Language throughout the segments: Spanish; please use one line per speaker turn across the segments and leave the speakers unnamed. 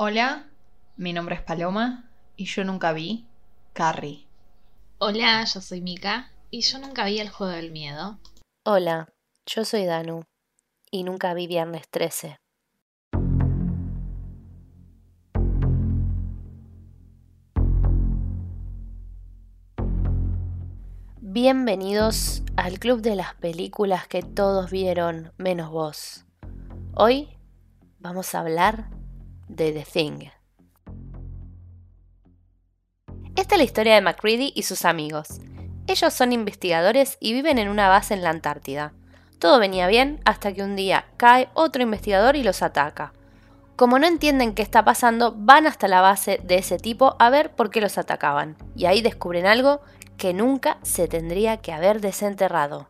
Hola, mi nombre es Paloma y yo nunca vi Carrie.
Hola, yo soy Mika y yo nunca vi el juego del miedo.
Hola, yo soy Danu y nunca vi Viernes 13. Bienvenidos al club de las películas que todos vieron menos vos. Hoy vamos a hablar de The Thing. Esta es la historia de McCready y sus amigos. Ellos son investigadores y viven en una base en la Antártida. Todo venía bien hasta que un día cae otro investigador y los ataca. Como no entienden qué está pasando, van hasta la base de ese tipo a ver por qué los atacaban. Y ahí descubren algo que nunca se tendría que haber desenterrado.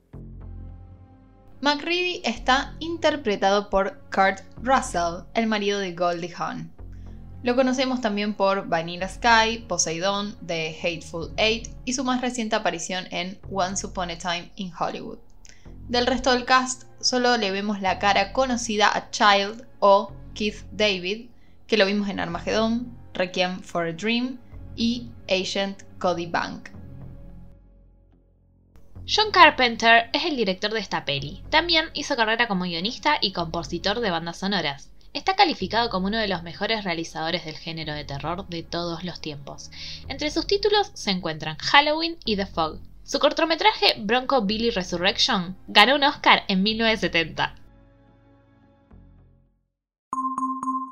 McCready está interpretado por Kurt Russell, el marido de Goldie Hawn. Lo conocemos también por Vanilla Sky, Poseidon, The Hateful Eight y su más reciente aparición en Once Upon a Time in Hollywood. Del resto del cast solo le vemos la cara conocida a Child o Keith David, que lo vimos en Armageddon, Requiem for a Dream y Agent Cody Bank.
John Carpenter es el director de esta peli. También hizo carrera como guionista y compositor de bandas sonoras. Está calificado como uno de los mejores realizadores del género de terror de todos los tiempos. Entre sus títulos se encuentran Halloween y The Fog. Su cortometraje Bronco Billy Resurrection ganó un Oscar en 1970.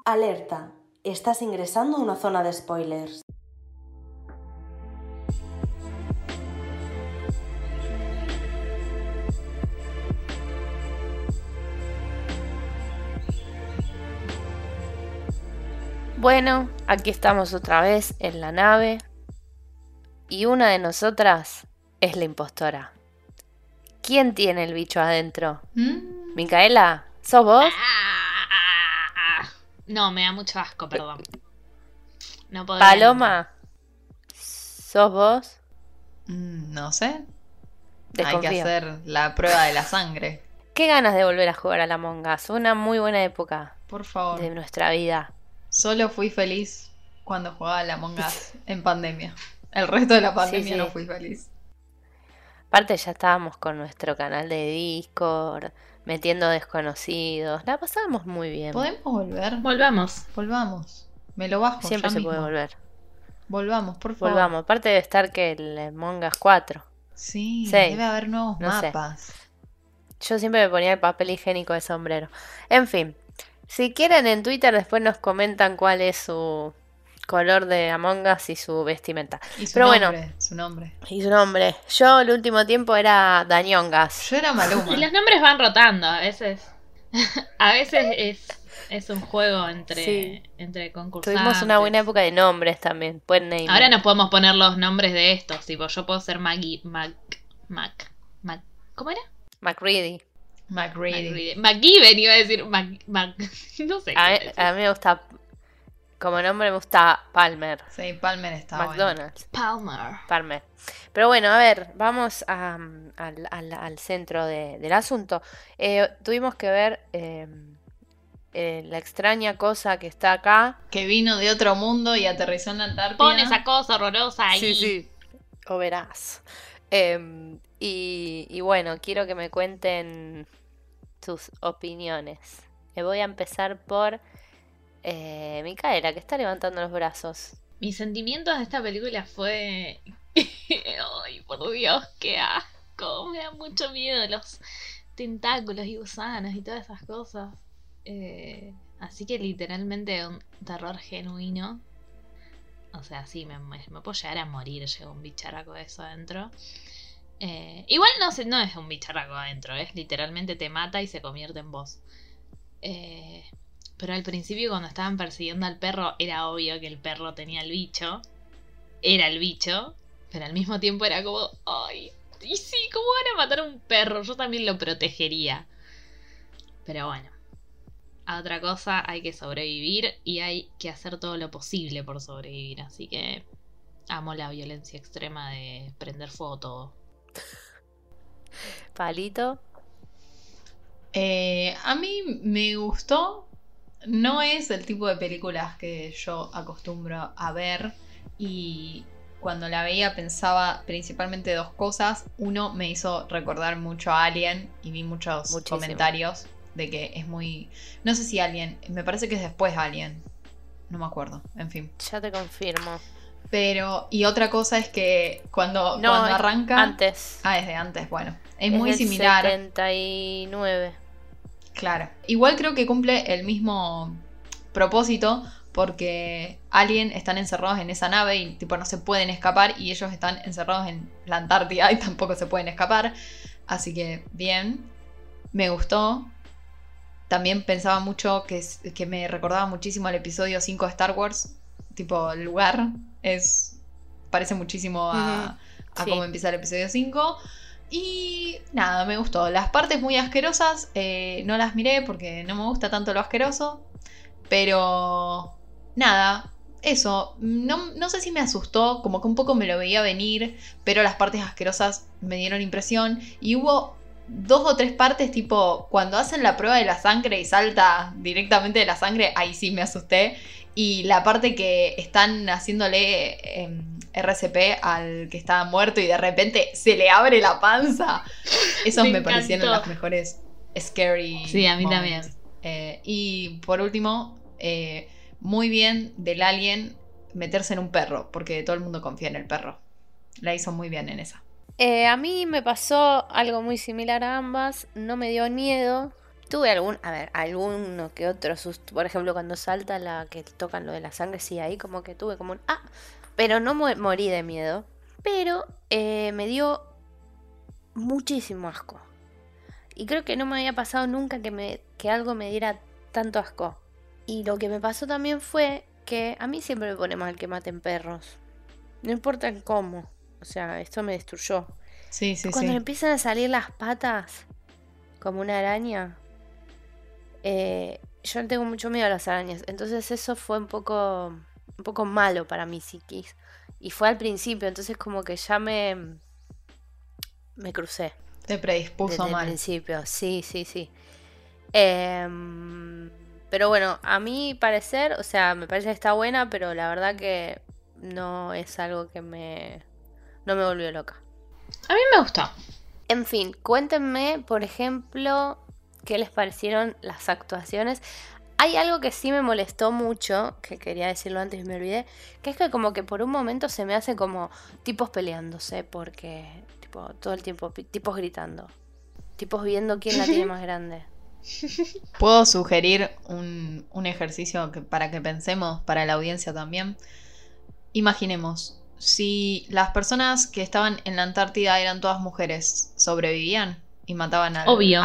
Alerta, estás ingresando a una zona de spoilers. Bueno, aquí estamos otra vez en la nave y una de nosotras es la impostora. ¿Quién tiene el bicho adentro?
¿Mm?
Micaela, ¿sos vos?
Ah, No, me da mucho asco, perdón. No puedo
Paloma, ¿sos vos?
Mm, No sé. Hay que hacer la prueba de la sangre.
Qué ganas de volver a jugar a la Among Us. Una muy buena época
Por favor.
de nuestra vida.
Solo fui feliz cuando jugaba a la Among Us en pandemia. El resto de la pandemia
sí.
no fui feliz.
Aparte ya estábamos con nuestro canal de Discord, metiendo desconocidos. La pasábamos muy bien.
¿Podemos volver?
Volvamos.
Volvamos. Me lo bajo.
Siempre
ya
se
mismo.
puede volver.
Volvamos, por favor.
Volvamos. Aparte debe estar que el Among Us 4.
Sí, debe haber nuevos
No sé.
mapas.
Yo siempre me ponía el papel higiénico de sombrero. En fin, si quieren en Twitter después nos comentan cuál es su color de Among Us y su vestimenta.
Y su
Pero
nombre,
bueno.
su nombre.
Y su nombre. Yo el último tiempo era Dañongas.
Yo era Maluma.
Y los nombres van rotando, a veces. a veces es, es un juego entre,
Sí.
entre concursantes.
Tuvimos una buena época de nombres también. Buen name.
Ahora nos podemos poner los nombres de estos, tipo, yo puedo ser Maggie, Mac, Mac, Mac, ¿cómo era?
McReady.
McReady.
McGiven iba a decir Mac, Mac, no sé.
A,
qué
mí-
decir.
a mí me gusta. Como nombre me gusta Palmer.
Sí, Palmer está bueno.
McDonald's.
Palmer.
Palmer. Pero bueno, a ver, vamos a, al, al- al centro de- del asunto. Eh, tuvimos que ver eh, eh, la extraña cosa que está acá.
Que vino de otro mundo y aterrizó en la Antártida.
Pon esa cosa horrorosa ahí.
O verás. Em, y, y bueno, quiero que me cuenten sus opiniones. Eh, voy a empezar por eh, Micaela, que está levantando los brazos.
Mis sentimientos de esta película fue. Ay, por Dios, qué asco. Me da mucho miedo los tentáculos y gusanos y todas esas cosas. Eh, así que literalmente un terror genuino. O sea, sí, me, me- me puedo llegar a morir. Llega un bicharraco de eso adentro. Eh, igual no, sé, no es un bicharraco adentro, es literalmente te mata y se convierte en vos. Eh, pero al principio cuando estaban persiguiendo al perro era obvio que el perro tenía el bicho. Era el bicho. Pero al mismo tiempo era como, ay, y sí, ¿cómo van a matar a un perro? Yo también lo protegería. Pero bueno. A otra cosa hay que sobrevivir y hay que hacer todo lo posible por sobrevivir. Así que amo la violencia extrema de prender fuego todo.
Palito.
Eh, a mí me gustó no es el tipo de películas que yo acostumbro a ver y cuando la veía pensaba principalmente dos cosas. Uno, me hizo recordar mucho a Alien y vi muchos
Muchísimo.
comentarios de que es muy... No sé si Alien, me parece que es después Alien. No me acuerdo, en fin.
Ya te confirmo.
Pero, y otra cosa es que cuando,
No,
cuando arranca...
Antes.
Ah, es de antes, bueno. Es,
Es
muy
del
similar.
79.
Claro. Igual creo que cumple el mismo propósito porque Alien están encerrados en esa nave y tipo no se pueden escapar y ellos están encerrados en la Antártida y tampoco se pueden escapar. Así que bien, me gustó. También pensaba mucho que, que me recordaba muchísimo al episodio 5 de Star Wars. Tipo, el lugar es... Parece muchísimo a, a
Sí.
cómo empieza el episodio 5. Y nada, me gustó. Las partes muy asquerosas eh, no las miré porque no me gusta tanto lo asqueroso. Pero nada, eso. No, no sé si me asustó, como que un poco me lo veía venir, pero las partes asquerosas me dieron impresión. Y hubo dos o tres partes, tipo, cuando hacen la prueba de la sangre y salta directamente de la sangre, ahí sí me asusté. Y la parte que están haciéndole em, RCP al que estaba muerto y de repente se le abre la panza. Esos
Me
me, parecieron las mejores scary.
Sí, a mí
moments.
también.
Eh, y por último, eh, muy bien del alien meterse en un perro, porque todo el mundo confía en el perro. La hizo muy bien en esa.
Eh, a mí me pasó algo muy similar a ambas. No me dio miedo. Tuve algún, a ver, alguno que otro susto. Por ejemplo, cuando salta la que tocan lo de la sangre, sí, ahí como que tuve como un ah. Pero no morí de miedo. Pero eh, me dio muchísimo asco. Y creo que no me había pasado nunca que, me, que algo me diera tanto asco. Y lo que me pasó también fue que a mí siempre me pone mal que maten perros. No importa cómo. O sea, esto me destruyó.
Sí, sí,
Cuando
sí.
empiezan a salir las patas, como una araña, eh, yo no tengo mucho miedo a las arañas. Entonces eso fue un poco, un poco malo para mi psiquis. Y fue al principio, entonces como que ya me, me crucé.
Te predispuso
Desde
mal.
principio, sí, sí, sí. Em, pero bueno, a mi parecer, o sea, me parece que está buena, pero la verdad que no es algo que me... no me volvió loca.
A mí me gustó.
En fin, cuéntenme, por ejemplo, qué les parecieron las actuaciones. Hay algo que sí me molestó mucho, que quería decirlo antes y me olvidé, que es que como que por un momento se me hace como tipos peleándose, porque tipo todo el tiempo tipos gritando, tipos viendo quién la tiene más grande.
¿Puedo sugerir un, un ejercicio que, para que pensemos, para la audiencia también? Imaginemos, si las personas que estaban en la Antártida eran todas mujeres, ¿sobrevivían y mataban al
Obvio.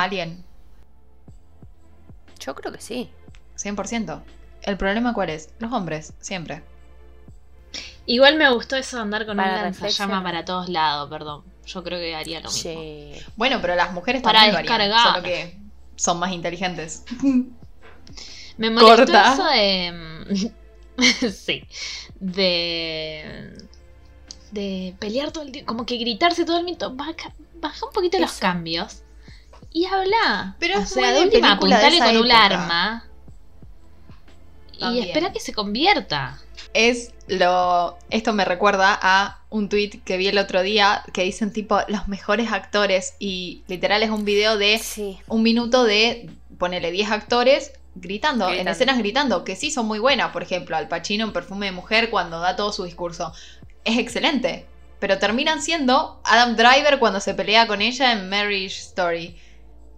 Yo creo que sí.
100%. ¿El problema cuál es? Los hombres, siempre.
Igual me gustó eso de andar con
Para
un lanzallama para todos lados, perdón. Yo creo que haría lo mismo.
Sí.
Bueno, pero las mujeres
Para
también lo harían,
descargar.
solo que son más inteligentes.
Me molestó
Corta.
eso de. sí. De. De pelear todo el tiempo. Como que gritarse todo el tiempo. Baja, baja un poquito los cambios. Y habla.
Pero
o
es
sea, de última, apuntale con un arma. Y espera que se convierta.
es lo. Esto me recuerda a un tweet que vi el otro día que dicen tipo los mejores actores y literal es un video de
Sí.
un minuto de ponele 10 actores gritando, en
Gritando.
escenas gritando, que sí son muy buenas, por ejemplo, Al Pacino en Perfume de Mujer cuando da todo su discurso. Es excelente, pero terminan siendo Adam Driver cuando se pelea con ella en Marriage Story.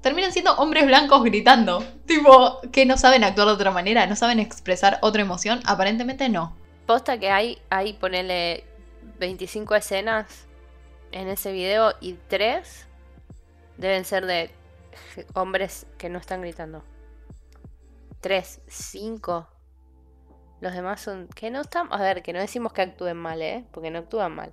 Terminan siendo hombres blancos gritando, tipo, que no saben actuar de otra manera, no saben expresar otra emoción, aparentemente no.
Posta que hay, hay ponerle 25 escenas en ese video y 3 deben ser de hombres que no están gritando. 3, 5. Los demás son que no están, a ver, que no decimos que actúen mal, ¿eh? Porque no actúan mal.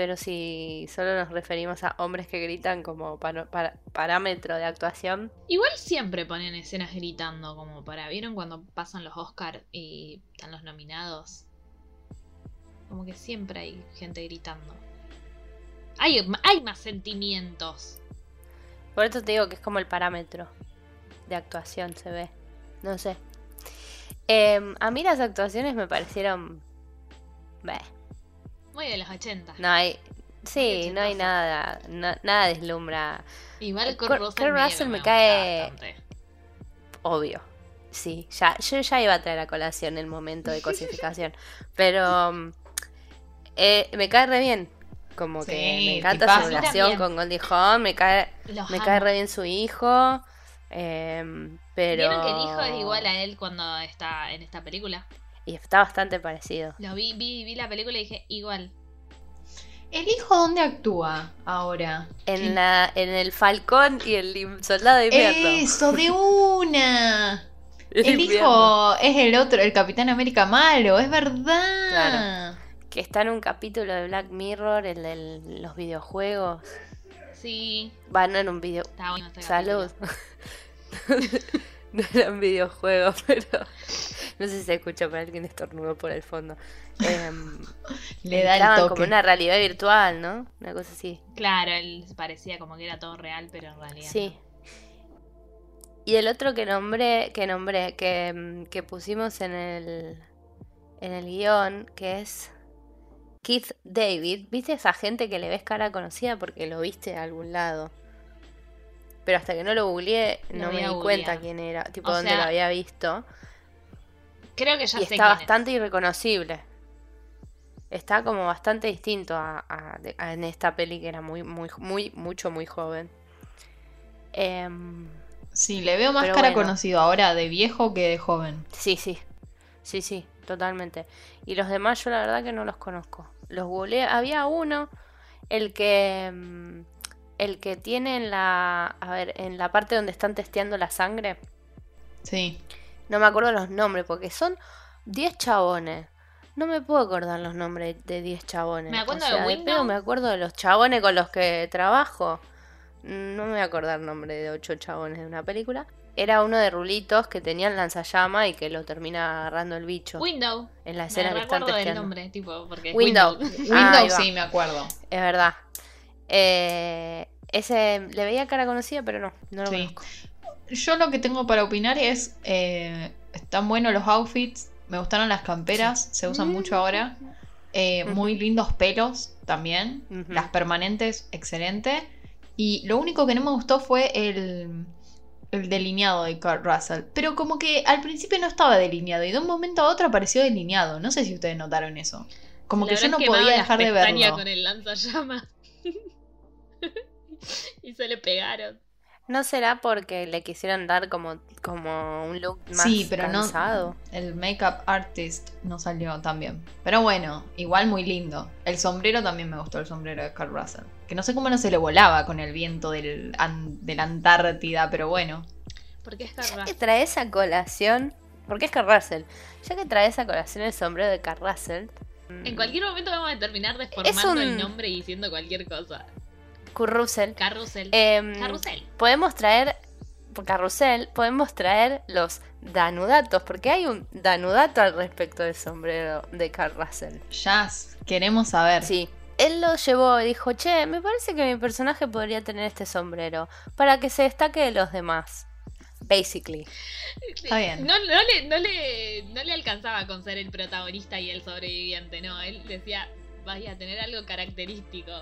Pero si solo nos referimos a hombres que gritan como para- parámetro de actuación,
Igual siempre ponen escenas gritando, como para. ¿Vieron cuando pasan los Oscars y están los nominados? Como que siempre hay gente gritando. Hay, hay más sentimientos.
por eso te digo que es como el parámetro de actuación, se ve. No sé. Em, a mí las actuaciones me parecieron... Beh,
Muy de los 80.
no hay... Sí, no hay nada, no- nada deslumbra,
Igual
Kurt-
Kurt Russell,
Kurt Russell me cae-
bastante.
obvio. Sí, ya, yo ya iba a traer a colación el momento de cosificación, pero mm, eh, me cae re bien. Como que me encanta su relación con Goldie Hawn, me cae,
Los
me
amo.
cae re bien su hijo, em, pero...
¿Vieron que el hijo es igual a él cuando está en esta película?
Y está bastante parecido.
Lo vi, vi, vi la película y dije, igual.
¿El hijo dónde actúa ahora?
En, la, en el Falcón y el Soldado de Invierno.
Eso, de una.
El
hijo es el otro, el Capitán América malo, es verdad.
Claro. Que está en un capítulo de Black Mirror, el de los videojuegos.
Sí,
Va, no en un video...
está bueno
Salud. no era un videojuego, pero... No sé si se escucha para alguien estornudo por el fondo. Em,
Le da el
entraban
toque.
como una realidad virtual, ¿no? Una cosa así.
Claro, él parecía como que era todo real, pero en realidad.
Sí. Y el otro que nombré, que nombré, que, mm, que pusimos en el, en el guion, que es Keith David. ¿Viste esa gente que le ves cara conocida porque lo viste a algún lado? Pero hasta que no lo googleé, no me di cuenta quién era, tipo
O
dónde
sea,
lo había visto.
Creo que ya
y
sé
está
quién es.
bastante irreconocible. Está como bastante distinto a, a- de- a en esta peli que era muy, muy, muy, mucho, muy joven. Em,
Sí, le veo más cara
bueno.
conocido ahora de viejo que de joven.
sí, sí. Sí, sí, totalmente. Y los demás yo la verdad que no los conozco. Los googleé. Había uno, el que. El que tiene en la. A ver, en la parte donde están testeando la sangre.
Sí.
No me acuerdo los nombres, porque son 10 chabones. No me puedo acordar los nombres de 10 chabones.
Me acuerdo
o sea,
de Windows.
me acuerdo de los chabones con los que trabajo. No me voy a acordar el nombre de 8 chabones de una película. Era uno de rulitos que tenían lanzallama y que lo termina agarrando el bicho.
Window.
en la
Me
escena que están
recuerdo del
testeando.
nombre, tipo, porque es
Window.
Window.
Ah,
sí, me acuerdo.
Es verdad. Eh, ese le veía cara conocida, pero no, no lo
Sí.
conozco.
Yo lo que tengo para opinar es, eh, están buenos los outfits, me gustaron las camperas, se usan mucho ahora. Eh,
Ujú.
Muy lindos pelos también, las permanentes, excelente. Y lo único que no me gustó fue el, el delineado de Kurt Russell. Pero como que al principio no estaba delineado y de un momento a otro apareció delineado. No sé si ustedes notaron eso. Como que yo no podía dejar de verlo.
con el lanzallamas. y se le pegaron.
¿No será porque le quisieron dar como, como un look más
Sí, pero
cansado?
no. El makeup artist no salió tan bien. Pero bueno, igual muy lindo. El sombrero también me gustó, el sombrero de Carl Russell. Que no sé cómo no se le volaba con el viento del, an- de la Antártida, pero bueno.
Porque es
Ya
Carl
que
Russell.
traes a colación, porque es Carrasel, ya que traes a colación el sombrero de Carrasel,
En cualquier momento vamos a terminar deformando
un-
el nombre y diciendo cualquier cosa. Carrusel. Carrusel.
podemos traer, Carrusel, podemos traer los danudatos, porque hay un danudato al respecto del sombrero de Carrasel.
Jazz, queremos saber.
Sí. Él lo llevó y dijo, che, me parece que mi personaje podría tener este sombrero, para que se destaque de los demás. Basically.
Está bien.
No, no, le, no, le, no le alcanzaba con ser el protagonista y el sobreviviente, no. Él decía, vaya a tener algo característico.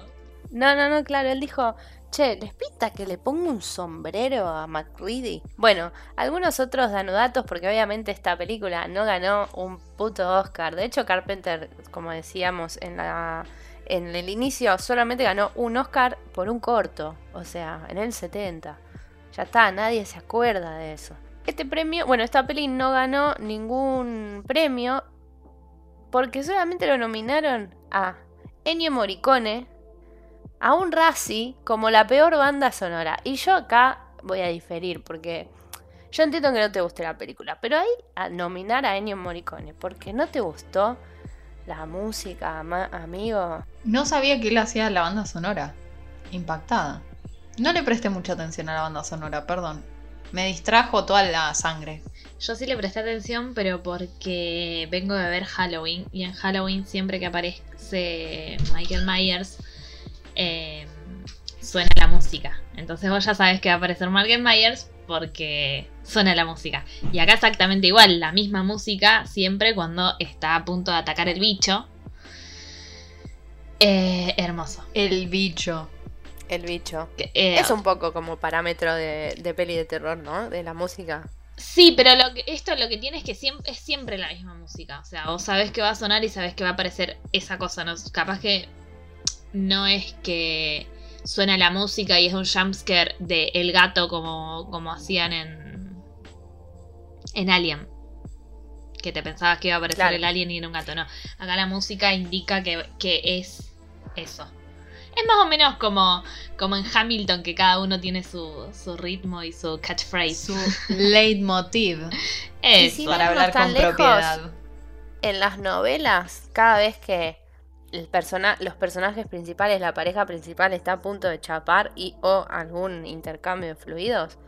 No, no, no, claro, él dijo, che, ¿les pinta que le pongo un sombrero a McReady? Bueno, algunos otros danudatos, porque obviamente esta película no ganó un puto Oscar. De hecho, Carpenter, como decíamos en la en el inicio, solamente ganó un Oscar por un corto, o sea, en el 70. Ya está, nadie se acuerda de eso. Este premio, bueno, esta peli no ganó ningún premio porque solamente lo nominaron a Ennio Morricone, a un Razzie como la peor banda sonora. Y yo acá voy a diferir porque yo entiendo que no te guste la película, pero ahí a nominar a Ennio Morricone porque no te gustó la música, amigo.
No sabía que él hacía la banda sonora. Impactada. No le presté mucha atención a la banda sonora, perdón. Me distrajo toda la sangre.
Yo sí le presté atención, pero porque vengo de ver Halloween y en Halloween siempre que aparece Michael Myers eh, suena la música. Entonces vos ya sabes que va a aparecer Michael Myers porque suena la música. Y acá exactamente igual, la misma música siempre cuando está a punto de atacar el bicho. Eh, hermoso.
El bicho.
El bicho.
Que, eh,
Es un poco como parámetro de, de peli de terror, ¿no? De la música.
Sí, pero lo que, esto lo que tiene es que siempre, es siempre la misma música. O sea, vos sabés que va a sonar y sabés que va a aparecer esa cosa. ¿no? Capaz que no es que suena la música y es un jumpscare de el gato como, como hacían en, en Alien. Que te pensabas que iba a aparecer
Claro.
el alien y era un gato. No, acá la música indica que, que es eso. Es más o menos como, como en Hamilton, que cada uno tiene su, su ritmo y su catchphrase.
Su leitmotiv.
Eso.
si
para hablar
tan
con
lejos.
propiedad.
En las novelas, cada vez que el persona, los personajes principales, la pareja principal está a punto de chapar y o algún intercambio de fluidos,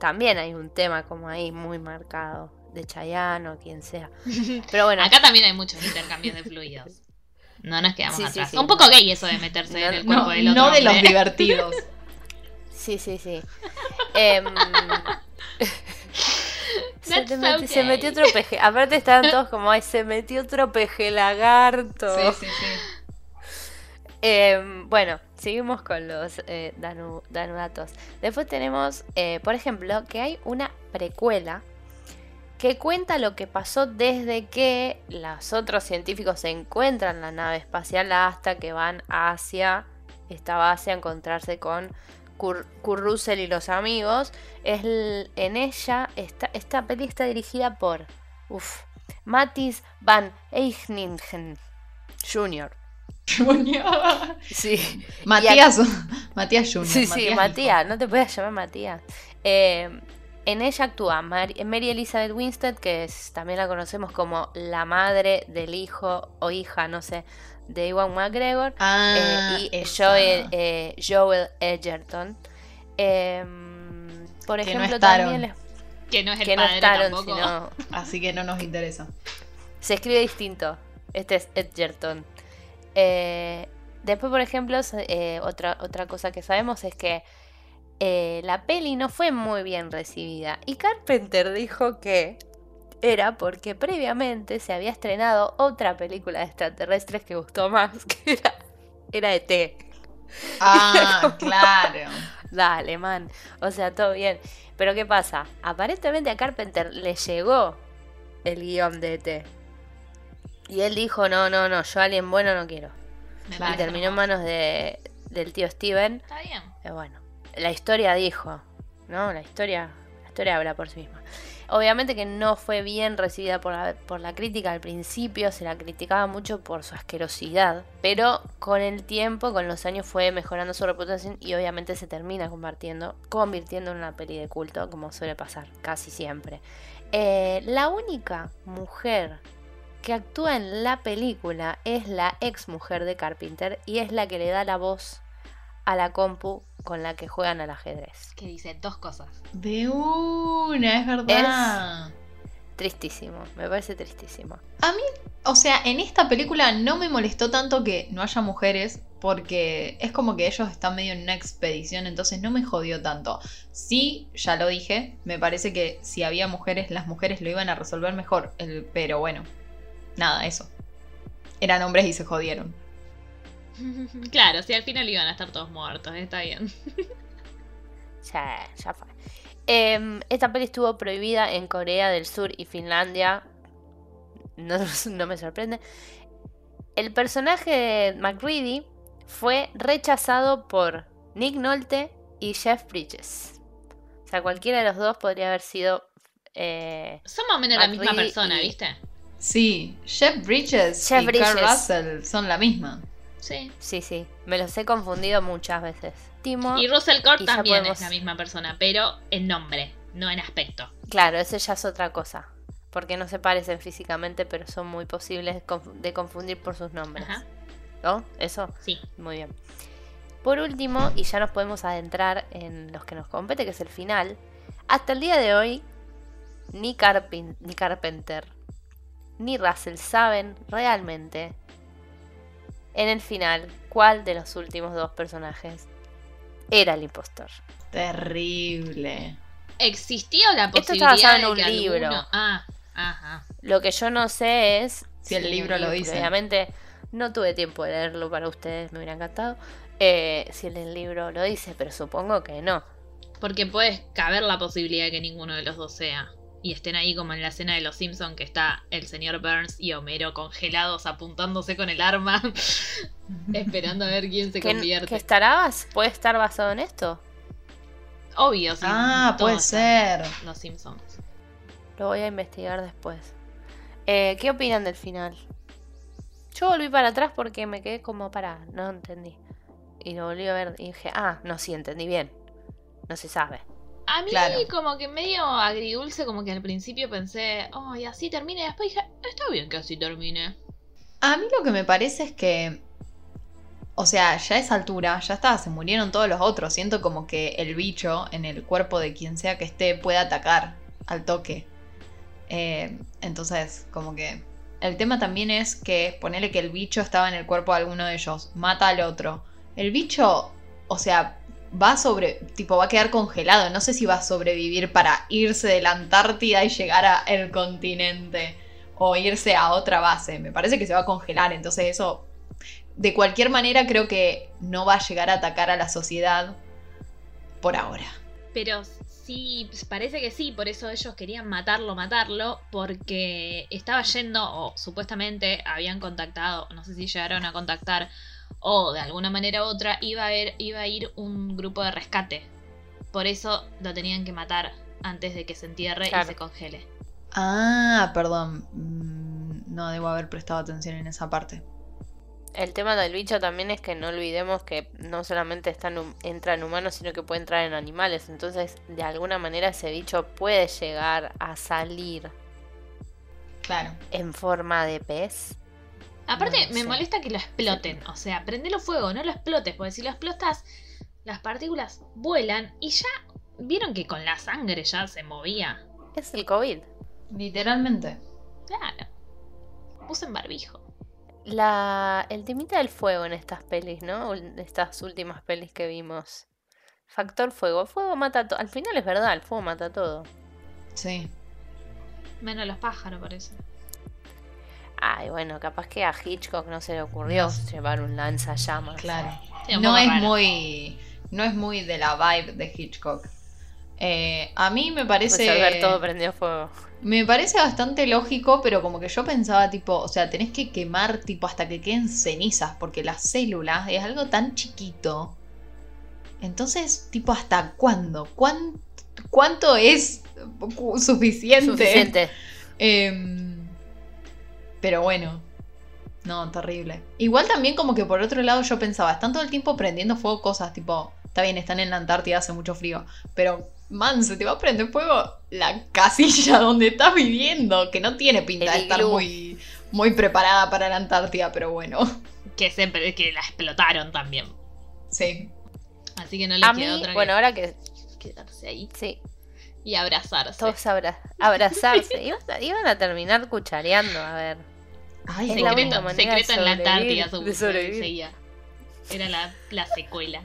también hay un tema como ahí muy marcado de Chayanne o quien sea. Pero bueno,
Acá también hay muchos intercambios de fluidos. No nos quedamos
Sí,
atrás.
sí.
Un poco gay eso de meterse
No,
en el cuerpo
No,
del otro.
no de los
hombre.
divertidos.
sí, sí, sí. Em, se, metió otro peje. Aparte estaban todos como, ay, se metió otro peje lagarto.
Sí, sí, sí.
Em, bueno, seguimos con los eh, danu- danudatos. Después tenemos, eh, por ejemplo, que hay una precuela que cuenta lo que pasó desde que los otros científicos se encuentran la nave espacial hasta que van hacia esta base a encontrarse con Kur- Kurt Russell y los amigos. Es en ella, esta, esta peli está dirigida por uf, Mattis Van Eichningen Jr.
Junior.
Sí.
Matías. Matías Junior.
Sí, sí. Matías, no te puedes llamar Matías. Eh, en ella actúa Mar- Mary Elizabeth Winstead, que es- también la conocemos como la madre del hijo o hija, no sé, de Iwan McGregor.
Ah,
eh, y
esa.
Joel, eh, Joel Edgerton. Eh, por
Que no
ejemplo, también les-
Que no es el
que no
padre
estaron,
tampoco.
sino
Así que no nos interesa.
se escribe distinto. Este es Edgerton. Eh, después, por ejemplo, eh, otra, otra cosa que sabemos es que eh, la peli no fue muy bien recibida. Y Carpenter dijo que era porque previamente se había estrenado otra película de extraterrestres que gustó más, que era, era ET.
Ah, claro.
Dale, man. O sea, todo bien. Pero ¿qué pasa? Aparentemente a Carpenter le llegó el guion de ET. Y él dijo, no, no, no, yo alguien bueno no quiero.
Me
Y terminó en manos de, del tío Steven.
Está bien.
Eh, bueno, la historia dijo, ¿no? La historia, la historia habla por sí misma. Obviamente que no fue bien recibida por la, por la crítica al principio, se la criticaba mucho por su asquerosidad, pero con el tiempo, con los años fue mejorando su reputación y obviamente se termina convirtiendo, en una peli de culto, como suele pasar casi siempre. Eh, la única mujer que actúa en la película es la ex mujer de Carpenter y es la que le da la voz a la compu con la que juegan al ajedrez.
Que dice dos cosas.
De una, es verdad.
Tristísimo, me parece tristísimo.
O sea, en esta película no me molestó tanto que no haya mujeres, porque es como que ellos están medio en una expedición, entonces no me jodió tanto. Sí, ya lo dije, me parece que si había mujeres, las mujeres lo iban a resolver mejor, pero bueno, nada, eso. Eran hombres y se jodieron.
claro, si al final iban a estar todos muertos, está bien.
Ya, ya fue. Em, esta peli estuvo prohibida en Corea del Sur y Finlandia. No, no me sorprende. El personaje de McReady fue rechazado por Nick Nolte y Jeff Bridges. O sea, cualquiera de los dos podría haber sido. eh,
Son más o menos la misma persona,
y-
¿viste?
Sí, Jeff Bridges
Jeff
y
Bridges.
Kurt Russell son la misma.
Sí.
sí, sí, me los he confundido muchas veces. Timo,
Y Russell Court
Y ya
también
podemos-
es la misma persona, pero en nombre, no en aspecto.
Claro, eso ya es otra cosa. Porque no se parecen físicamente, pero son muy posibles de confundir por sus nombres.
Ajá.
¿No? Eso,
Sí.
muy bien. Por último, y ya nos podemos adentrar en los que nos compete, que es el final. Hasta el día de hoy, ni, Carpin- ni Carpenter ni Russell saben realmente en el final cuál de los últimos dos personajes era el impostor.
Terrible.
existió la
Esto
posibilidad
está basado en
de
un libro.
alguno- Ah, ajá.
Lo que yo no sé es
Si el libro lo dice.
Obviamente no tuve tiempo de leerlo para ustedes, me hubiera encantado. Eh, si el libro lo dice, pero supongo que no.
Porque puede caber la posibilidad de que ninguno de los dos sea. Y estén ahí como en la escena de los Simpsons que está el señor Burns y Homero congelados apuntándose con el arma, esperando a ver quién se
¿Que,
convierte.
que estará ¿Puede estar basado en esto?
Obvio, sí.
Ah, puede ser.
Los Simpsons.
Lo voy a investigar después. Eh, ¿Qué opinan del final? Yo volví para atrás porque me quedé como para, no entendí. Y lo volví a ver y dije, ah, no, sí, entendí bien. No se sabe.
A mí
Claro.
como que medio agridulce, como que al principio pensé, oh, y así termina, y después dije, está bien que así termine.
A mí lo que me parece es que. O sea, ya a esa altura, ya está, se murieron todos los otros. Siento como que el bicho en el cuerpo de quien sea que esté puede atacar al toque. Eh, entonces, como que. El tema también es que ponele que el bicho estaba en el cuerpo de alguno de ellos, mata al otro. El bicho, o sea, va a sobre. Tipo, va a quedar congelado. No sé si va a sobrevivir para irse de la Antártida y llegar al continente o irse a otra base. Me parece que se va a congelar, entonces eso, de cualquier manera, creo que no va a llegar a atacar a la sociedad por ahora.
Pero sí, pues, parece que sí, por eso ellos querían matarlo, matarlo, porque estaba yendo, o supuestamente habían contactado, no sé si llegaron a contactar, o de alguna manera u otra iba a, haber, iba a ir un grupo de rescate. Por eso lo tenían que matar antes de que se entierre
Claro.
y se congele.
Ah, perdón. Mm, No debo haber prestado atención en esa parte.
El tema del bicho también es que no olvidemos que no solamente está en entra en humanos, sino que puede entrar en animales. Entonces, de alguna manera ese bicho puede llegar a salir
Claro.
en forma de pez.
Aparte,
No,
me
sí.
molesta que lo exploten. O sea, prendelo fuego, no lo explotes, porque si lo explotas, las partículas vuelan y ya vieron que con la sangre ya se movía.
Es el COVID.
Literalmente.
Claro. Usen barbijo.
La, el temita del fuego en estas pelis, ¿no? En estas últimas pelis que vimos. Factor fuego. El fuego mata todo. Al final es verdad, el fuego mata todo.
Sí.
Menos los pájaros, por eso.
Ay, bueno, capaz que a Hitchcock no se le ocurrió llevar un lanzallamas.
Claro.
Sí,
No es
raro.
muy. No es muy de la vibe de Hitchcock. Eh, a mí me parece.
Resolver todo prendió fuego.
Me parece bastante lógico, pero como que yo pensaba, tipo, o sea, tenés que quemar, tipo, hasta que queden cenizas, porque las células es algo tan chiquito. Entonces, tipo, ¿hasta cuándo? ¿Cuán- ¿Cuánto es suficiente?
Suficiente.
Em, pero bueno, no, terrible. Igual también como que por otro lado yo pensaba, están todo el tiempo prendiendo fuego cosas, tipo, está bien, están en la Antártida, hace mucho frío, pero, man, se te va a prender fuego la casilla donde estás viviendo, que no tiene pinta
El
de estar
iglú.
muy, muy preparada para la Antártida, pero bueno,
Que, se, que la explotaron también.
sí.
Así que no les
A
queda
mí,
otra
bueno, ahora que
que quedarse ahí
sí,
y abrazarse.
todos abra- abrazarse. iban, a, iban a terminar cuchareando, a ver.
Ay,
Es la
secreto,
manera de
secreto en la Antártida,
de
su-
sobrevivir.
seguía. Era la, la secuela.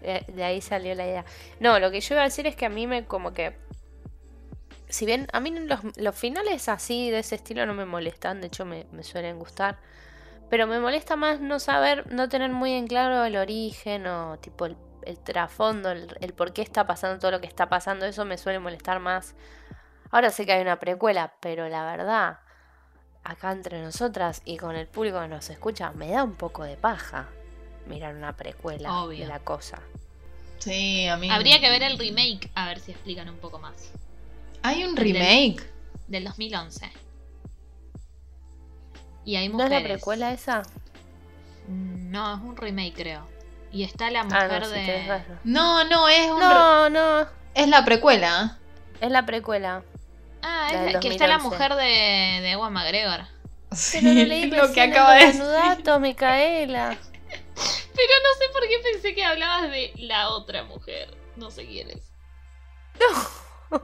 De, de ahí salió la idea. No, lo que yo iba a decir es que a mí me como que... Si bien a mí los, los finales así de ese estilo no me molestan, de hecho me, me suelen gustar, pero me molesta más no saber, no tener muy en claro el origen o tipo el, el trasfondo, el, el por qué está pasando todo lo que está pasando, eso me suele molestar más. Ahora sé que hay una precuela, pero la verdad, acá entre nosotras y con el público que nos escucha, me da un poco de paja mirar una precuela
Obvio.
de la cosa.
Sí, a mí...
Habría que ver el remake a ver si explican un poco más.
Hay un
el del-
remake.
Del 2011. Y hay
¿No es
mujeres.
la precuela esa?
No, es un remake, creo. Y está la
Ah,
mujer
no,
de.
No, no, es un... re-
No, no,
Es la precuela.
es la precuela.
Ah, es la, que está la
2011.
mujer de, de Ewan McGregor.
Sí,
Pero lo leí
lo que acaba de decir.
datos, Micaela.
Pero no sé por qué pensé que hablabas de la otra mujer. No sé quién es.
No,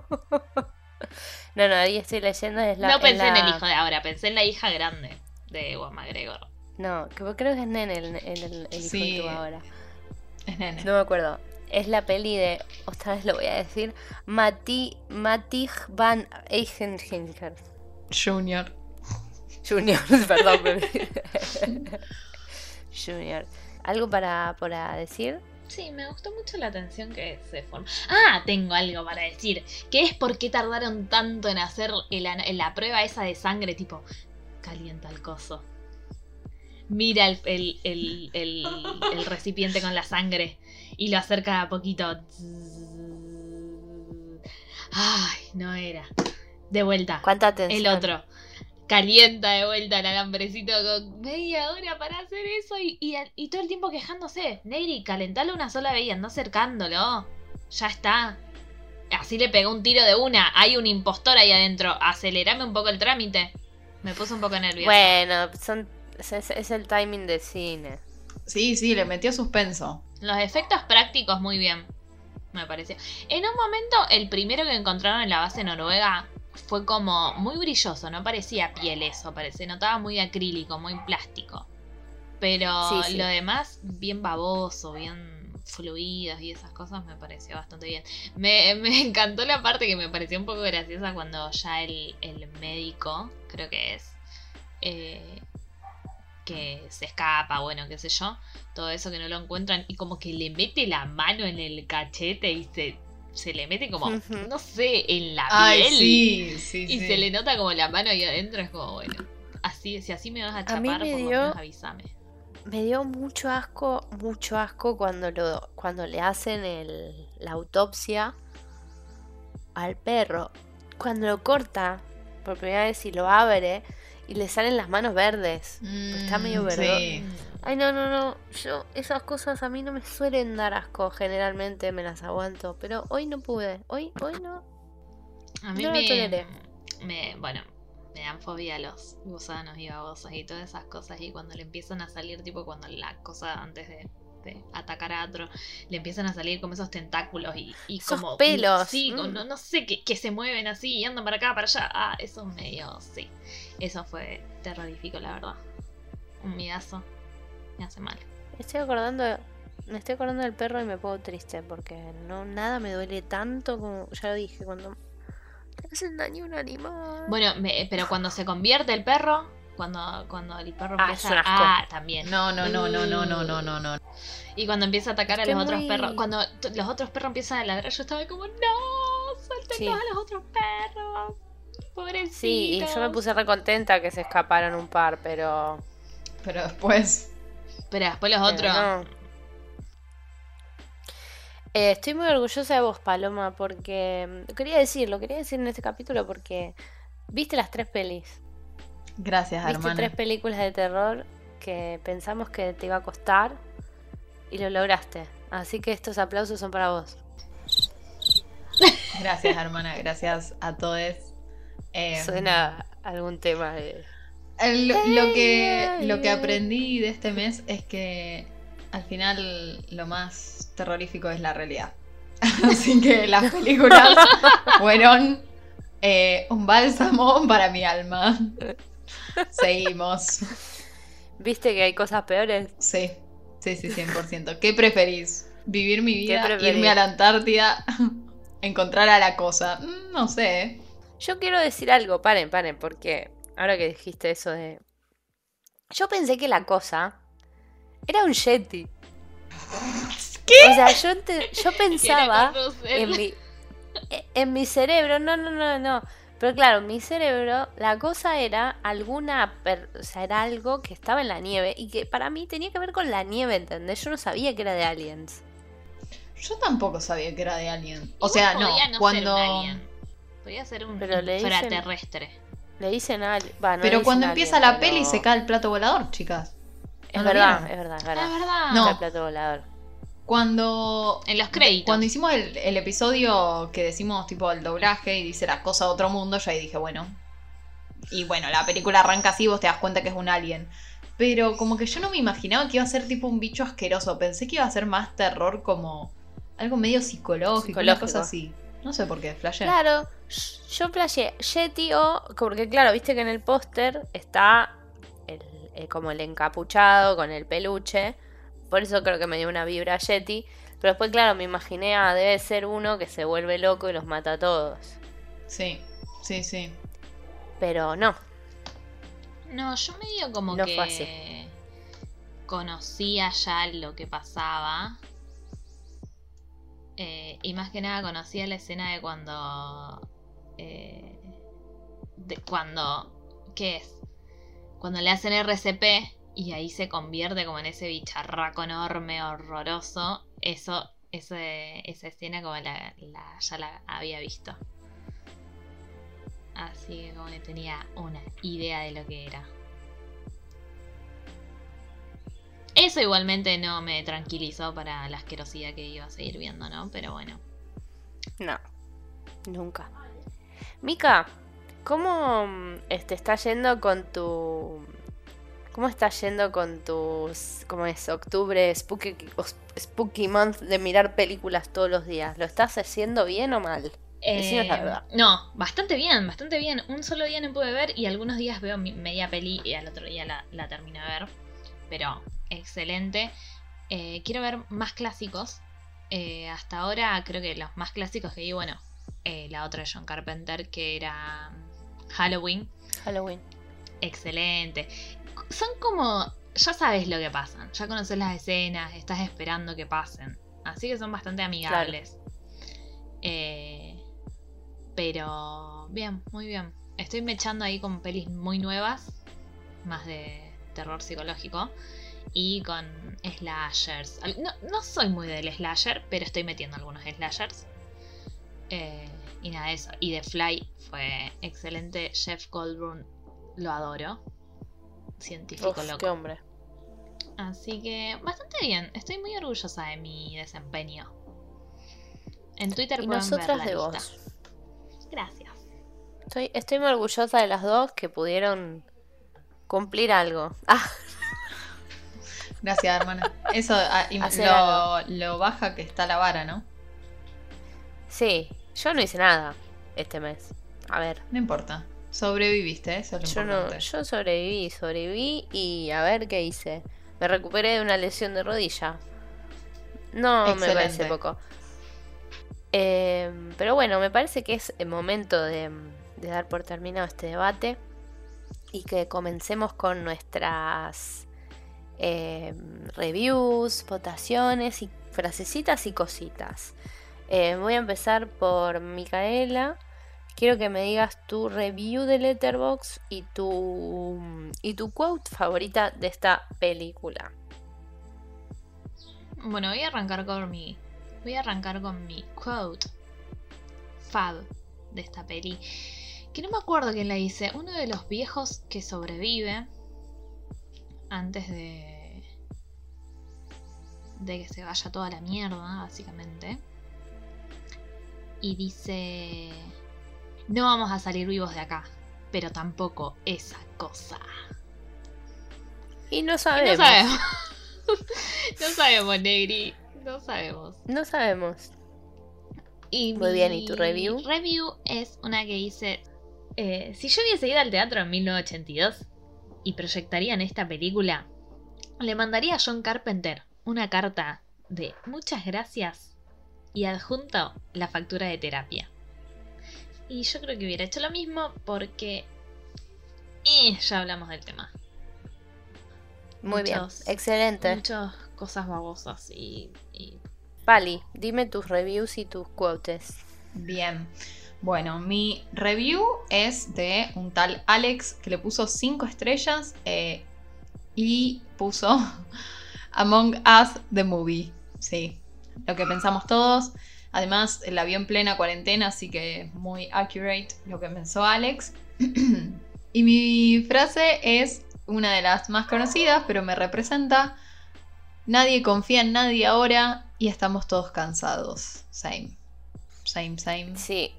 no, ahí estoy leyendo. Es la,
no pensé en
la-
el hijo de ahora, pensé en la hija grande de Ewan McGregor.
No, creo que es Nene el, el, el hijo
Sí.
de tu ahora.
Es nene.
No me acuerdo. Es la peli de, otra vez lo voy a decir, Mati, Matig van Eigenhinger.
Junior.
Junior, perdón. bebé. Junior. ¿Algo para, para decir?
Sí, me gustó mucho la tensión que se forma. Ah, tengo algo para decir. Que es por qué tardaron tanto en hacer el la prueba esa de sangre, tipo, calienta el coso. Mira el, el- el- el- recipiente con la sangre y lo acerca a poquito. Ay, no era. De vuelta.
¿Cuánta atención?
El otro. Calienta de vuelta el alambrecito con media hora para hacer eso y, y, y todo el tiempo quejándose. Neyri, calentalo una sola vez y anda acercándolo. Ya está. Así le pegó un tiro de una. Hay un impostor ahí adentro. Acelerame un poco el trámite. Me puse un poco nerviosa.
Bueno, son, es, el timing de cine.
Sí, sí, le metió suspenso.
Los efectos prácticos muy bien. Me pareció. En un momento, el primero que encontraron en la base noruega fue como muy brilloso, no parecía piel eso, se notaba muy acrílico, muy plástico. Pero
Sí, sí.
lo demás, bien baboso, bien fluidos y esas cosas me pareció bastante bien. Me, me encantó la parte que me pareció un poco graciosa cuando ya el, el médico, creo que es, eh, que se escapa, bueno, qué sé yo, todo eso que no lo encuentran y como que le mete la mano en el cachete y se, se le mete como, no sé, en la
Ay,
piel.
sí, sí,
Y
sí.
se le nota como la mano ahí adentro, es como, bueno, así, si así me vas a
A mí
chapar,
me
por lo
dio-
menos avísame.
Me dio mucho asco, mucho asco cuando lo, cuando le hacen el, la autopsia al perro. Cuando lo corta por primera vez y lo abre y le salen las manos verdes. Está medio
Mm,
verde.
sí.
Ay, no, no, no. Yo, esas cosas a mí no me suelen dar asco. Generalmente me las aguanto. Pero hoy no pude. Hoy, hoy no.
A mí
No lo
me,
toleré.
me- bueno, me dan fobia los gusanos y babosas y todas esas cosas. Y cuando le empiezan a salir, tipo cuando la cosa antes de, de atacar a otro, le empiezan a salir como esos tentáculos y, y
Esos
como.
pelos,
Sí,
mm.
no, no sé, que, que se mueven así y andan para acá, para allá. Ah, eso es medio. Sí. Eso fue terrorífico, la verdad. Un miedazo. Me hace mal.
Estoy acordando. Me estoy acordando del perro y me pongo triste porque no nada me duele tanto como ya lo dije cuando te hacen daño a un animal.
Bueno, me- pero cuando se convierte el perro, cuando, cuando el perro
Ah,
empieza
asco.
Ah, también.
No, no, no, no, no, no, no, no, no.
Y cuando empieza a atacar
Es
a los otros
muy-
perros, cuando los otros perros empiezan a ladrar, yo estaba como, no, suéltenlos
Sí.
a los otros perros. Pobrecitos.
sí, y yo me puse re contenta que se escaparon un par, pero.
Pero después.
Pero después los
pero
otros.
no. Eh, estoy muy orgullosa de vos, Paloma, porque. mm, Quería decirlo, quería decir en este capítulo porque. Viste las tres pelis.
Gracias,
Viste
hermana.
tres películas de terror que pensamos que te iba a costar y lo lograste. Así que estos aplausos son para vos.
Gracias, hermana. Gracias a todos. Eh,
Suena algún tema de.
el- lo, que, lo que aprendí de este mes es que al final lo más terrorífico es la realidad. Así que las películas fueron eh, un bálsamo para mi alma. Seguimos.
¿Viste que hay cosas peores?
Sí, sí, sí, 100%. ¿Qué preferís? ¿Vivir mi vida? ¿Irme a la Antártida? ¿Encontrar a la cosa? Mm, No sé.
Yo quiero decir algo, paren, paren, porque ahora que dijiste eso de. Yo pensé que la cosa era un Yeti. ¿Qué? O sea, yo, ente- yo pensaba en mi, en mi cerebro, no, no, no, no. Pero claro, en mi cerebro, la cosa era alguna, per- o sea, era algo que estaba en la nieve y que para mí tenía que ver con la nieve, ¿entendés? Yo no sabía que era de aliens.
Yo tampoco sabía que era de Alien. O sea, no.
ser
cuando...
un alien. Podía ser un
Pero le dicen-
extraterrestre.
Le dicen alien. va, no le
Pero
dicen
cuando
alien,
empieza la
pero-
peli se cae el plato volador, chicas.
Es
¿No
verdad, es verdad, es verdad.
es verdad.
No.
El plato volador.
Cuando...
En los créditos.
Cuando hicimos el, el episodio que decimos tipo el doblaje y dice la cosa de otro mundo, yo ahí dije, bueno. Y bueno, la película arranca así, vos te das cuenta que es un alien. Pero como que yo no me imaginaba que iba a ser tipo un bicho asqueroso. Pensé que iba a ser más terror como algo medio psicológico, una
Psicológico.
cosa así. No sé por qué, flashé.
Claro, yo flashé Yeti o. Porque claro, viste que en el póster está el, eh, como el encapuchado con el peluche. Por eso creo que me dio una vibra Yeti. Pero después, claro, me imaginé, ah, debe ser uno que se vuelve loco y los mata a todos.
Sí, sí, sí.
Pero no.
No, yo medio como
No
que
fue así.
conocía ya lo que pasaba. Eh, y más que nada conocía la escena de cuando. eh, de cuando. ¿Qué es? Cuando le hacen RCP y ahí se convierte como en ese bicharraco enorme, horroroso. Eso, ese- esa escena como la, ya la había visto. Así que como que tenía una idea de lo que era. Eso igualmente no me tranquilizó para la asquerosidad que iba a seguir viendo, ¿no? Pero bueno.
No. Nunca. Mika, ¿cómo mm, este, está yendo con tu. ¿Cómo está yendo con tus. ¿Cómo es? Octubre, Spooky, spooky Month de mirar películas todos los días. ¿Lo estás haciendo bien o mal? Decinos la
Eh,
verdad.
No, bastante bien, bastante bien. Un solo día no pude ver y algunos días veo media peli y al otro día la, la termino de ver. Pero excelente. Eh, quiero ver más clásicos. Eh, hasta ahora creo que los más clásicos que vi, bueno, eh, la otra de John Carpenter que era mm, Halloween.
Halloween.
Excelente. Son como. Ya sabes lo que pasan. Ya conoces las escenas. Estás esperando que pasen. Así que son bastante amigables. Eh, pero. Bien, muy bien. Estoy mechando ahí con pelis muy nuevas. Más de terror psicológico. Y con slashers. No, no soy muy del slasher, pero estoy metiendo algunos slashers. Eh, y nada de eso. Y The Fly fue excelente. Jeff Goldblum lo adoro. Científico
Uf,
loco.
qué hombre.
Así que bastante bien. Estoy muy orgullosa de mi desempeño. En Twitter
Y
pueden ver
nosotras
la
de
lista.
vos.
Gracias.
Estoy, estoy muy orgullosa de las dos que pudieron cumplir algo. Ah,
Gracias, hermana. Eso ah,
Hacer
lo, lo baja que está la vara, ¿no?
sí, yo no hice nada este mes. A ver,
No importa. Sobreviviste, eso es lo
yo no,
importante.
yo sobreviví, sobreviví y a ver qué hice. Me recuperé de una lesión de rodilla. No me parece poco. Eh, pero bueno, me parece que es el momento de, de dar por terminado este debate y que comencemos con nuestras eh, reviews, votaciones y frasecitas y cositas. Eh, voy a empezar por Micaela. Quiero que me digas tu review de Letterbox y tu y tu quote favorita de esta película.
Bueno, voy a arrancar con mi. Voy a arrancar con mi quote. Fab de esta peli. Que no me acuerdo quién la hice. Uno de los viejos que sobrevive. Antes de. De que se vaya toda la mierda, básicamente. Y dice. No vamos a salir vivos de acá. Pero tampoco esa cosa.
Y no
Y
sabemos.
No sabemos. no sabemos, Negri. No sabemos.
No sabemos.
Y
Muy bien, ¿y tu review?
Review es una que hice. eh, si yo hubiese ido al teatro en 1982 y proyectarían esta película, le mandaría a John Carpenter una carta de muchas gracias y adjunto la factura de terapia. Y yo creo que hubiera hecho lo mismo porque. eh, ya hablamos del tema.
Muy
Muchos-
bien. Excelente.
Muchas cosas babosas y, y
Pali, dime tus reviews y tus quotes.
Bien. Bueno, mi review es de un tal Alex que le puso 5 estrellas eh, y puso Among Us the Movie. Sí, lo que pensamos todos. Además, la vio en plena cuarentena, así que muy accurate lo que pensó Alex. y mi frase es una de las más conocidas, pero me representa. Nadie confía en nadie ahora y estamos todos cansados. Same. Same, same.
Sí.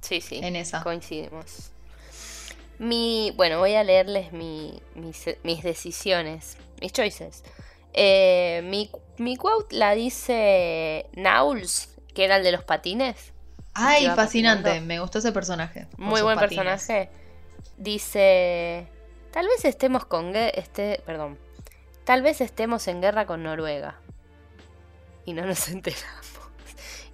Sí, sí.
En esa.
Coincidimos. Mi, bueno, voy a leerles mi- mis, mis decisiones, mis choices. Eh, mi, mi quote la dice Nauls, que era el de los patines.
Ay, fascinante.
patinando.
Me gustó ese personaje.
Muy buen
patines.
personaje. Dice, tal vez estemos con este, perdón, tal vez estemos en guerra con Noruega. y no nos enteramos.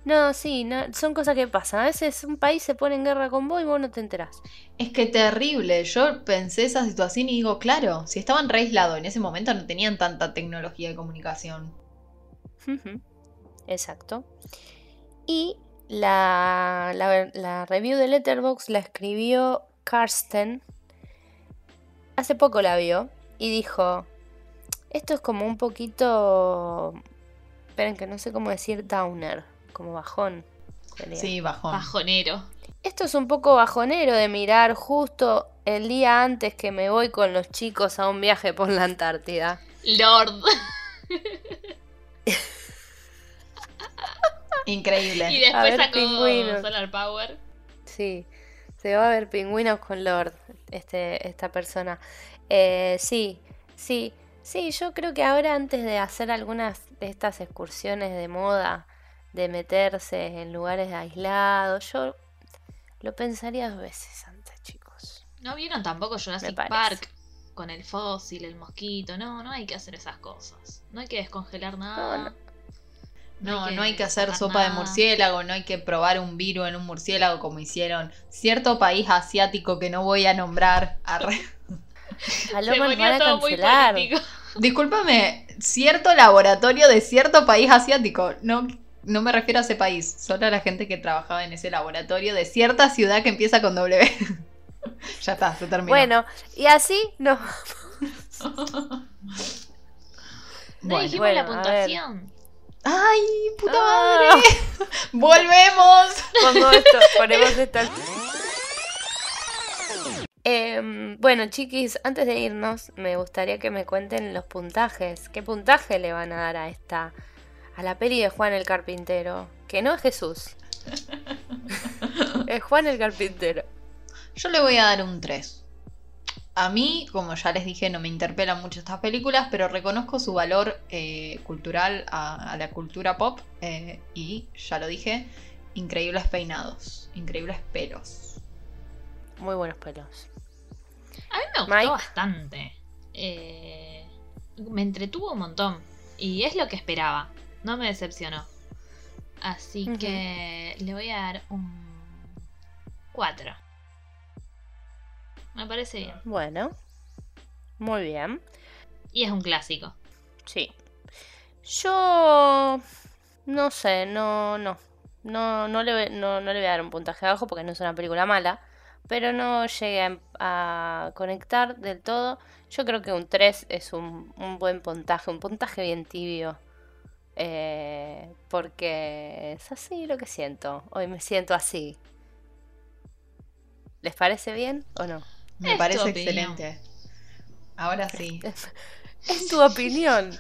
No, sí, no, son cosas que pasan. A veces un país se pone en guerra con vos y vos no te enterás.
Es que terrible. Yo pensé esa situación y digo, claro, si estaban re aislados en ese momento no tenían tanta tecnología de comunicación.
Exacto. Y la, la, la review de Letterboxd la escribió Karsten. Hace poco la vio y dijo, esto es como un poquito... Esperen que no sé cómo decir downer, como bajón. sería.
Sí, bajón.
Bajonero.
Esto es un poco bajonero de mirar justo el día antes que me voy con los chicos a un viaje por la Antártida.
Lord.
Increíble.
Y
A
después
ver,
sacó
pingüinos.
Solar Power.
Sí, se va a ver pingüinos con Lord, este, esta persona. Eh, sí, sí, sí, yo creo que ahora antes de hacer algunas de estas excursiones de moda, de meterse en lugares aislados, yo lo pensaría dos veces antes, chicos.
¿No vieron tampoco Jurassic. Park? Con el fósil, el mosquito. No, no hay que hacer esas cosas. No hay que descongelar nada.
no.
No, no hay que hacer sopa de murciélago, no hay que probar un virus en un murciélago como hicieron cierto país asiático que no voy a nombrar. Arre.
A
ponía
van a cancelar.
Discúlpame, cierto laboratorio de cierto país asiático. No, no me refiero a ese país, solo a la gente que trabajaba en ese laboratorio de cierta ciudad que empieza con W. ya está, se terminó.
Bueno, y así no.
No
Bueno.
dijimos
Bueno,
la puntuación.
¡Ay, puta
Ah.
madre! ¡Volvemos!
Pongo esto, ponemos esto. Em, bueno, chiquis, antes de irnos, me gustaría que me cuenten los puntajes. ¿Qué puntaje le van a dar a esta, a la peli de Juan el Carpintero? Que no es Jesús. es Juan el Carpintero.
Yo le voy a dar un 3. A mí, como ya les dije, no me interpelan mucho estas películas, pero reconozco su valor eh, cultural a, a la cultura pop. eh, y, ya lo dije, increíbles peinados, increíbles pelos.
Muy buenos pelos.
A mí me gustó
Mike.
bastante. Eh, me entretuvo un montón. Y es lo que esperaba. No me decepcionó. Así que le voy a dar un 4. Me parece bien.
Bueno, muy bien.
Y es un clásico.
Sí. Yo no sé, no, no. No, no, le, voy- no, no le voy a dar un puntaje bajo porque no es una película mala. Pero no llegué a, a conectar del todo. Yo creo que un 3 es un, un buen puntaje, un puntaje bien tibio. Eh, porque es así lo que siento. Hoy me siento así. ¿Les parece bien o no?
Me
Es
parece excelente. Ahora sí.
Es tu opinión.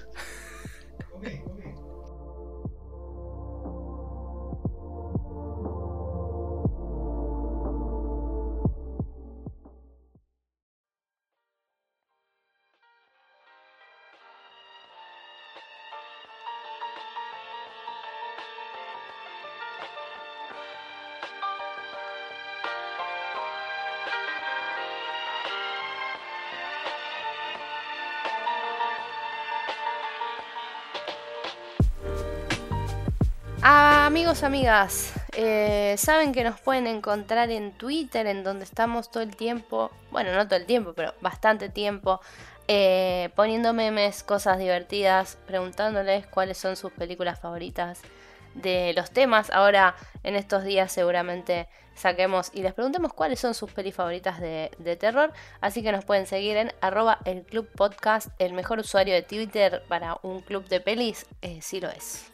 Amigas, eh, saben que nos pueden encontrar en Twitter, en donde estamos todo el tiempo, bueno, no todo el tiempo, pero bastante tiempo, eh, poniendo memes, cosas divertidas, preguntándoles cuáles son sus películas favoritas de los temas. Ahora, en estos días, seguramente saquemos y les preguntemos cuáles son sus pelis favoritas de, terror. Así que nos pueden seguir en arroba el club el mejor usuario de Twitter para un club de pelis, eh, sí lo es.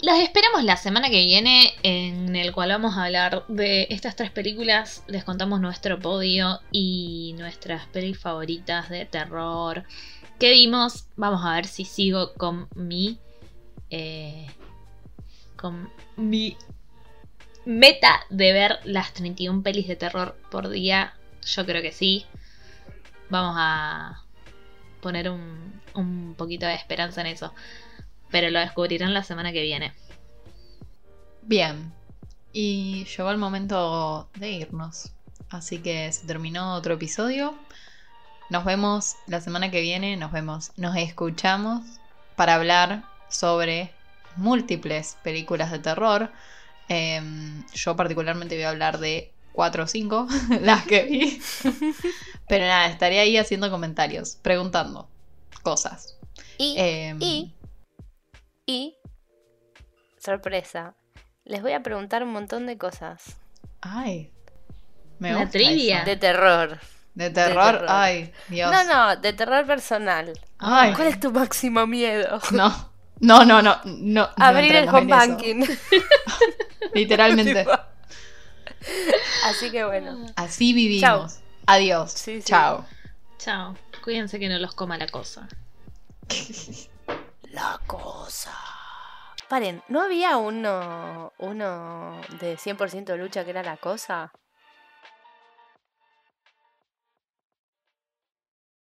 Las esperamos la semana que viene, en el cual vamos a hablar de estas tres películas. Les contamos nuestro podio y nuestras pelis favoritas de terror que vimos. Vamos a ver si sigo con mi. eh, con mi meta de ver las 31 pelis de terror por día. Yo creo que sí. Vamos a poner un, un poquito de esperanza en eso pero lo descubrirán la semana que viene.
Bien. Y llegó el momento de irnos. Así que se terminó otro episodio. Nos vemos la semana que viene. Nos vemos. Nos escuchamos para hablar sobre múltiples películas de terror. Em, yo particularmente voy a hablar de 4 o 5, las que vi. Pero nada, estaré ahí haciendo comentarios, preguntando cosas.
Y,
Em,
y, y, sorpresa, les voy a preguntar un montón de cosas.
Ay. Me
Una
gusta
trivia.
eso.
De terror.
De terror.
terror.
Ay, Dios.
No, no, de terror personal.
Ay.
¿Cuál es tu máximo miedo?
No. No, no, no. no
Abrir
no
el home banking.
Literalmente.
Así que bueno.
Así vivimos. Adiós.
Sí, sí.
Chao.
Chao. Cuídense que no los coma la cosa.
La cosa. Paren, ¿no había uno, uno de 100% lucha que era la cosa?